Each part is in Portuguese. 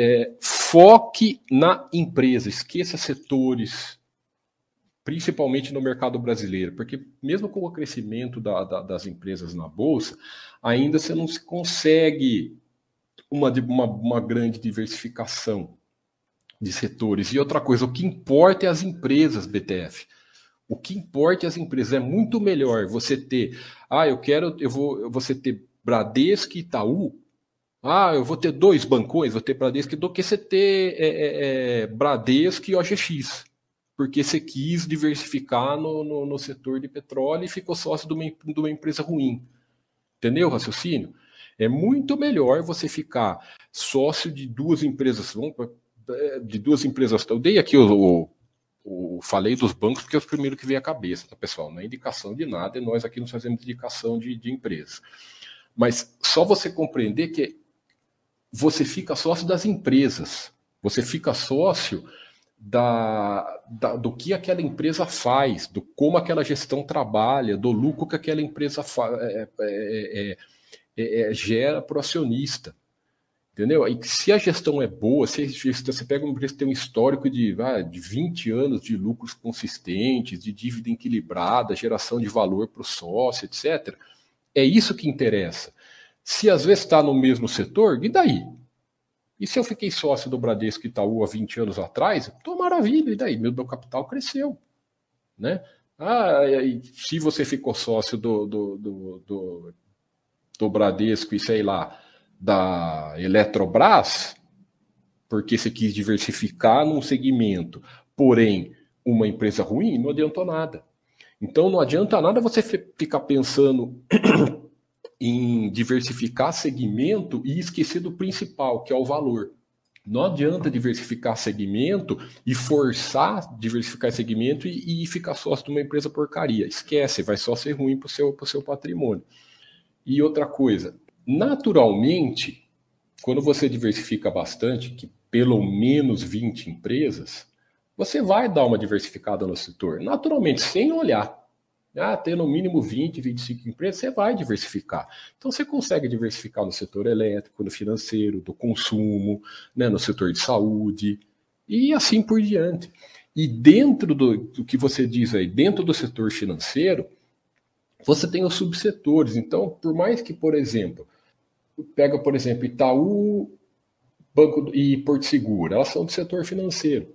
é, foque na empresa, esqueça setores, principalmente no mercado brasileiro, porque mesmo com o crescimento da, da, das empresas na bolsa, ainda você não se consegue uma, uma, uma grande diversificação de setores. E outra coisa, o que importa é as empresas, BTF. O que importa é as empresas. É muito melhor você ter, ah, eu quero, eu vou, você ter Bradesco e Itaú. Ah, eu vou ter dois bancões, vou ter Bradesco, do que você ter é, é, é Bradesco e OGX. Porque você quis diversificar no, no, no, setor de petróleo e ficou sócio de uma, de uma empresa ruim. Entendeu o raciocínio? É muito melhor você ficar sócio de duas empresas, de duas empresas. Eu dei aqui o, o, falei dos bancos porque é o primeiro que veio à cabeça, tá, pessoal? Não é indicação de nada e nós aqui não fazemos indicação de, de empresas. Mas só você compreender que você fica sócio das empresas, você fica sócio da, da, do que aquela empresa faz, do como aquela gestão trabalha, do lucro que aquela empresa fa, é, é, é, é gera para o acionista. Entendeu? E se a gestão é boa, se você pega uma empresa que tem um histórico de, ah, de 20 anos de lucros consistentes, de dívida equilibrada, geração de valor para o sócio, etc., é isso que interessa. Se às vezes está no mesmo setor, e daí? E se eu fiquei sócio do Bradesco Itaú há 20 anos atrás, estou maravilha, e daí? Meu, meu capital cresceu. Né? Ah, e se você ficou sócio do, do, do, do, do Bradesco e sei lá, da Eletrobras, porque você quis diversificar num segmento, porém uma empresa ruim, não adiantou nada. Então não adianta nada você ficar pensando em diversificar segmento e esquecer do principal, que é o valor. Não adianta diversificar segmento e forçar diversificar segmento e, e ficar sócio de uma empresa porcaria. Esquece, vai só ser ruim para o seu, seu patrimônio. E outra coisa, Naturalmente, quando você diversifica bastante, que pelo menos 20 empresas, você vai dar uma diversificada no setor. Naturalmente, sem olhar. Ah, ter no mínimo 20, 25 empresas, você vai diversificar. Então, você consegue diversificar no setor elétrico, no financeiro, do consumo, né, no setor de saúde e assim por diante. E dentro do, do que você diz aí, dentro do setor financeiro, você tem os subsetores. Então, por mais que, por exemplo, pega, por exemplo, Itaú Banco e Porto Seguro, elas são do setor financeiro.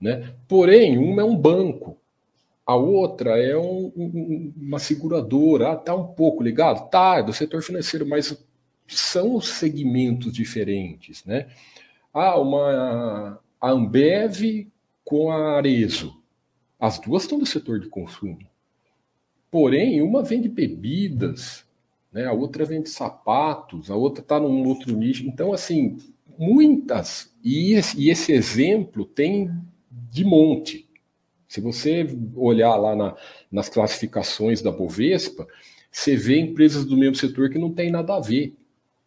Né? Porém, uma é um banco, a outra é um, um, uma seguradora. Ah, tá um pouco ligado? Tá, é do setor financeiro, mas são segmentos diferentes. Né? Ah, uma a Ambev com a Arezo. As duas estão do setor de consumo. Porém, uma vende bebidas, né? a outra vende sapatos, a outra está num outro nicho. Então, assim, muitas. E esse, e esse exemplo tem de monte. Se você olhar lá na, nas classificações da Bovespa, você vê empresas do mesmo setor que não tem nada a ver.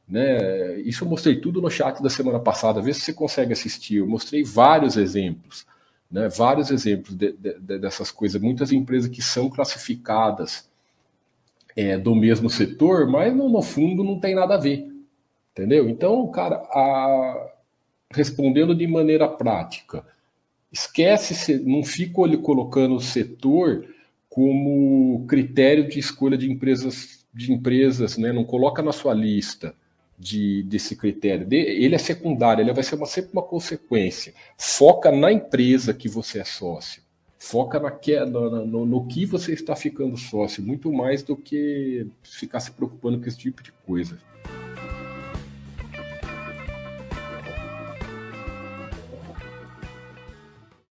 Né? Isso eu mostrei tudo no chat da semana passada, vê se você consegue assistir. Eu mostrei vários exemplos, né? vários exemplos de, de, de, dessas coisas. Muitas empresas que são classificadas é, do mesmo setor, mas no, no, fundo não tem nada a ver. Entendeu? Então, cara, a... respondendo de maneira prática, esquece, não fica colocando o setor como critério de escolha de empresas, de empresas, né? Não coloca na sua lista de, desse critério. Ele é secundário, ele vai ser uma, sempre uma consequência. Foca na empresa que você é sócio. Foca na, no, no, no, que você está ficando sócio, muito mais do que ficar se preocupando com esse tipo de coisa.